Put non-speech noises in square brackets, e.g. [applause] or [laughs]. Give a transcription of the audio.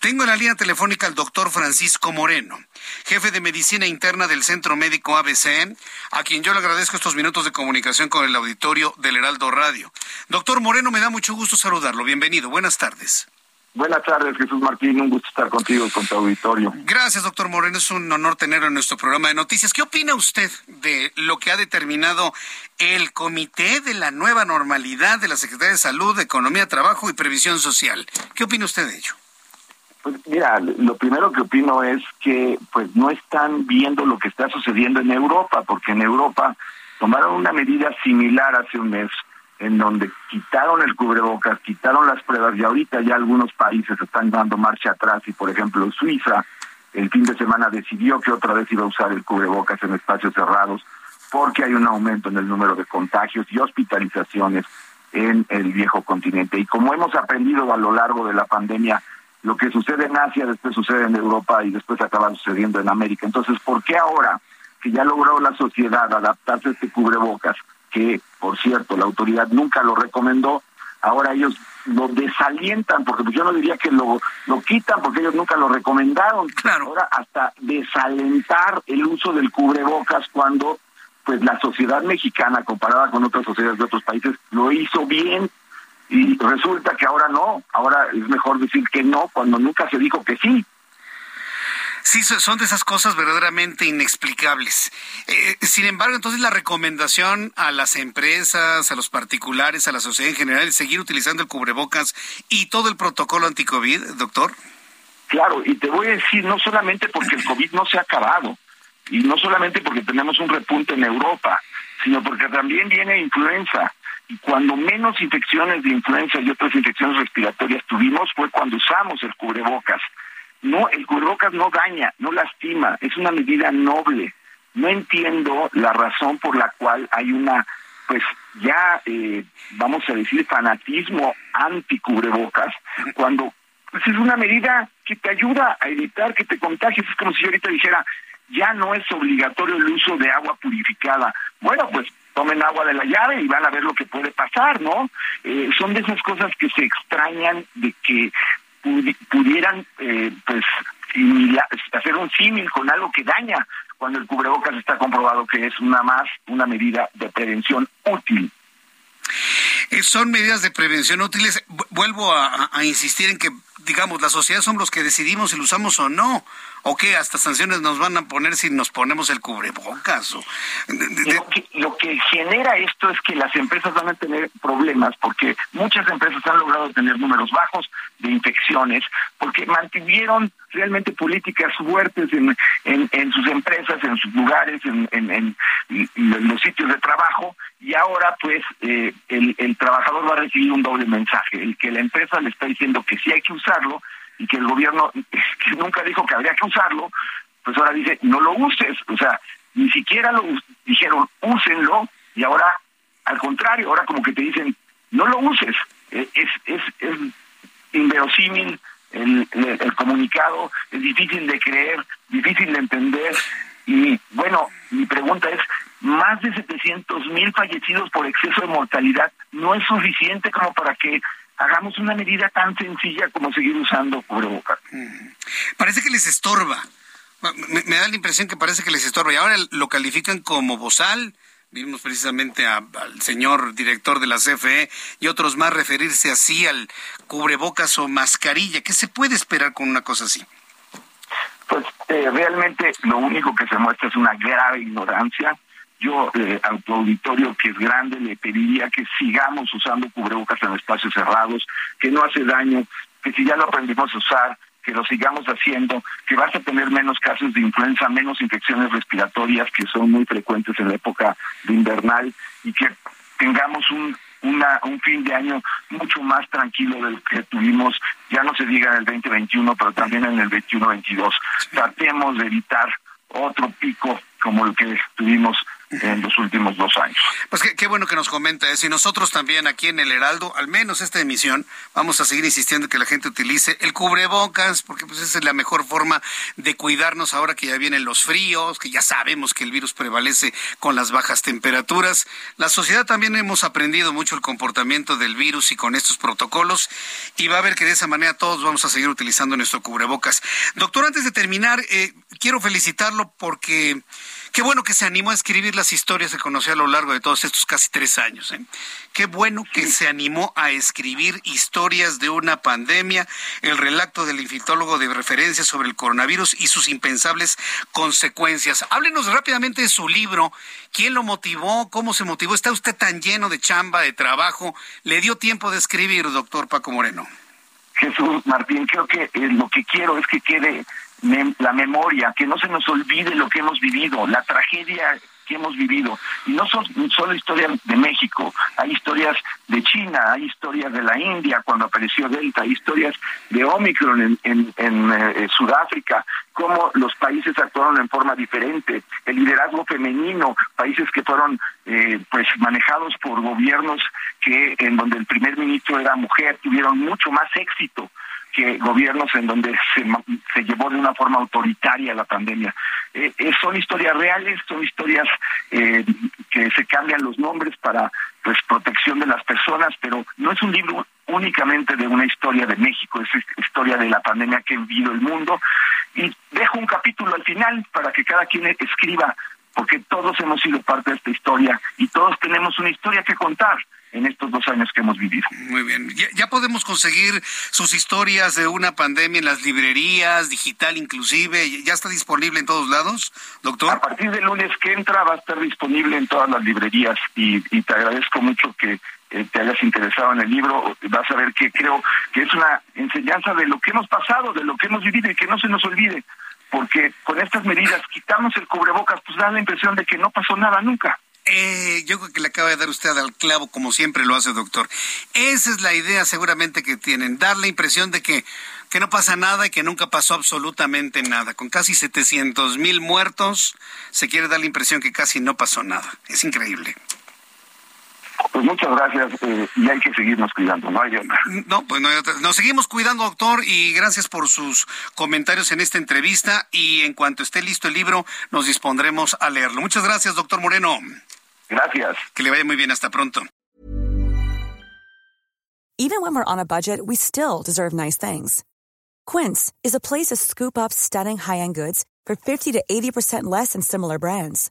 Tengo en la línea telefónica al doctor Francisco Moreno, jefe de medicina interna del Centro Médico ABC, a quien yo le agradezco estos minutos de comunicación con el auditorio del Heraldo Radio. Doctor Moreno, me da mucho gusto saludarlo. Bienvenido. Buenas tardes. Buenas tardes, Jesús Martín. Un gusto estar contigo, con tu auditorio. Gracias, doctor Moreno. Es un honor tenerlo en nuestro programa de noticias. ¿Qué opina usted de lo que ha determinado el Comité de la Nueva Normalidad de la Secretaría de Salud, Economía, Trabajo y Previsión Social? ¿Qué opina usted de ello? Pues mira, lo primero que opino es que pues no están viendo lo que está sucediendo en Europa, porque en Europa tomaron una medida similar hace un mes en donde quitaron el cubrebocas, quitaron las pruebas y ahorita ya algunos países están dando marcha atrás y por ejemplo Suiza el fin de semana decidió que otra vez iba a usar el cubrebocas en espacios cerrados porque hay un aumento en el número de contagios y hospitalizaciones en el viejo continente. Y como hemos aprendido a lo largo de la pandemia, lo que sucede en Asia después sucede en Europa y después acaba sucediendo en América. Entonces, ¿por qué ahora que ya logró la sociedad adaptarse a este cubrebocas, que por cierto la autoridad nunca lo recomendó, ahora ellos lo desalientan, porque pues yo no diría que lo, lo quitan, porque ellos nunca lo recomendaron. Claro. Ahora hasta desalentar el uso del cubrebocas cuando pues la sociedad mexicana comparada con otras sociedades de otros países lo hizo bien y resulta que ahora no, ahora es mejor decir que no cuando nunca se dijo que sí. Sí, son de esas cosas verdaderamente inexplicables. Eh, sin embargo, entonces la recomendación a las empresas, a los particulares, a la sociedad en general, es seguir utilizando el cubrebocas y todo el protocolo anticovid, doctor. Claro, y te voy a decir, no solamente porque el COVID no se ha acabado, y no solamente porque tenemos un repunte en Europa, sino porque también viene influenza. Y cuando menos infecciones de influenza y otras infecciones respiratorias tuvimos fue cuando usamos el cubrebocas. No, el cubrebocas no daña, no lastima, es una medida noble. No entiendo la razón por la cual hay una, pues ya, eh, vamos a decir, fanatismo anti-cubrebocas, cuando pues es una medida que te ayuda a evitar que te contagies. Es como si yo ahorita dijera, ya no es obligatorio el uso de agua purificada. Bueno, pues tomen agua de la llave y van a ver lo que puede pasar, ¿no? Eh, son de esas cosas que se extrañan de que pudieran, eh, pues, hacer un símil con algo que daña, cuando el cubrebocas está comprobado que es una más, una medida de prevención útil. Eh, son medidas de prevención útiles. Vuelvo a, a insistir en que digamos, la sociedad somos los que decidimos si lo usamos o no. ¿O qué? Hasta sanciones nos van a poner si nos ponemos el cubrebocas. O... Lo, que, lo que genera esto es que las empresas van a tener problemas porque muchas empresas han logrado tener números bajos de infecciones porque mantuvieron realmente políticas fuertes en, en, sus empresas, en sus lugares, en, en, los sitios de trabajo y ahora pues eh, el, el trabajador va a recibir un doble mensaje, el que la empresa le está diciendo que sí hay que usarlo y que el gobierno [laughs] nunca dijo que habría que usarlo, pues ahora dice, no lo uses. O sea, ni siquiera lo dijeron, úsenlo, y ahora, al contrario, ahora como que te dicen, no lo uses. Eh, es, es, es inverosímil el, el, comunicado, es difícil de creer, difícil de entender. Y bueno, mi pregunta es, más de 700 mil fallecidos por exceso de mortalidad no es suficiente como para que hagamos una medida tan sencilla como seguir usando cubrebocas. Mm. Parece que les estorba. Me, da la impresión que parece que les estorba. Y ahora lo califican como bozal. Vimos precisamente al señor director de la CFE y otros más referirse así al cubrebocas o mascarilla. ¿Qué se puede esperar con una cosa así? Pues eh, realmente lo único que se muestra es una grave ignorancia yo eh, a tu auditorio que es grande le pediría que sigamos usando cubrebocas en espacios cerrados, que no hace daño, que si ya lo aprendimos a usar, que lo sigamos haciendo, que vas a tener menos casos de influenza, menos infecciones respiratorias que son muy frecuentes en la época de invernal y que tengamos un una, un fin de año mucho más tranquilo del que tuvimos, ya no se diga en el 2021, pero también en el 21-22. Tratemos de evitar otro pico como el que tuvimos en los últimos dos años. Pues qué, bueno que nos comenta eso. Y nosotros también aquí en el Heraldo, al menos esta emisión, vamos a seguir insistiendo que la gente utilice el cubrebocas, porque pues esa es la mejor forma de cuidarnos ahora que ya vienen los fríos, que ya sabemos que el virus prevalece con las bajas temperaturas. La sociedad también hemos aprendido mucho el comportamiento del virus y con estos protocolos, y va a ver que de esa manera todos vamos a seguir utilizando nuestro cubrebocas. Doctor, antes de terminar, eh, quiero felicitarlo porque Qué bueno que se animó a escribir las historias que conoció a lo largo de todos estos casi tres años. ¿eh? Qué bueno que se animó a escribir historias de una pandemia, el relato del infectólogo de referencia sobre el coronavirus y sus impensables consecuencias. Háblenos rápidamente de su libro. ¿Quién lo motivó? ¿Cómo se motivó? ¿Está usted tan lleno de chamba, de trabajo? ¿Le dio tiempo de escribir, doctor Paco Moreno? Jesús Martín, creo que eh, lo que quiero es que quede la memoria, que no se nos olvide lo que hemos vivido, la tragedia que hemos vivido. Y no son solo historias de México, hay historias de China, hay historias de la India cuando apareció Delta, hay historias de Omicron en, en, eh, Sudáfrica, cómo los países actuaron en forma diferente, el liderazgo femenino, países que fueron eh, pues manejados por gobiernos que en donde el primer ministro era mujer, tuvieron mucho más éxito que gobiernos en donde se, se llevó de una forma autoritaria la pandemia. Eh, eh, son historias reales, son historias eh, que se cambian los nombres para pues protección de las personas, pero no es un libro únicamente de una historia de México, es historia de la pandemia que ha vivido el mundo. Y dejo un capítulo al final para que cada quien escriba, porque todos hemos sido parte de esta historia y todos tenemos una historia que contar en estos dos años que hemos vivido. Muy bien. ¿Ya, podemos conseguir sus historias de una pandemia en las librerías, digital inclusive? ¿Ya está disponible en todos lados, doctor? A partir del lunes que entra va a estar disponible en todas las librerías y, te agradezco mucho que eh, te hayas interesado en el libro. Vas a ver que creo que es una enseñanza de lo que hemos pasado, de lo que hemos vivido y que no se nos olvide. Porque con estas medidas quitamos el cubrebocas, pues da la impresión de que no pasó nada nunca. Eh, yo creo que le acaba de dar usted al clavo como siempre lo hace, doctor. Esa es la idea seguramente que tienen, dar la impresión de que, que no pasa nada y que nunca pasó absolutamente nada. Con casi 700 mil muertos, se quiere dar la impresión que casi no pasó nada. Es increíble. Pues muchas gracias eh, y hay que seguirnos cuidando, no hay No, pues no Nos seguimos cuidando, doctor, y gracias por sus comentarios en esta entrevista y en cuanto esté listo el libro nos dispondremos a leerlo. Muchas gracias, doctor Moreno. Gracias. Que le vaya muy bien. Hasta pronto. Even when we're on a budget, we still deserve nice things. Quince is a place to scoop up stunning high-end goods for 50 to 80% less than similar brands.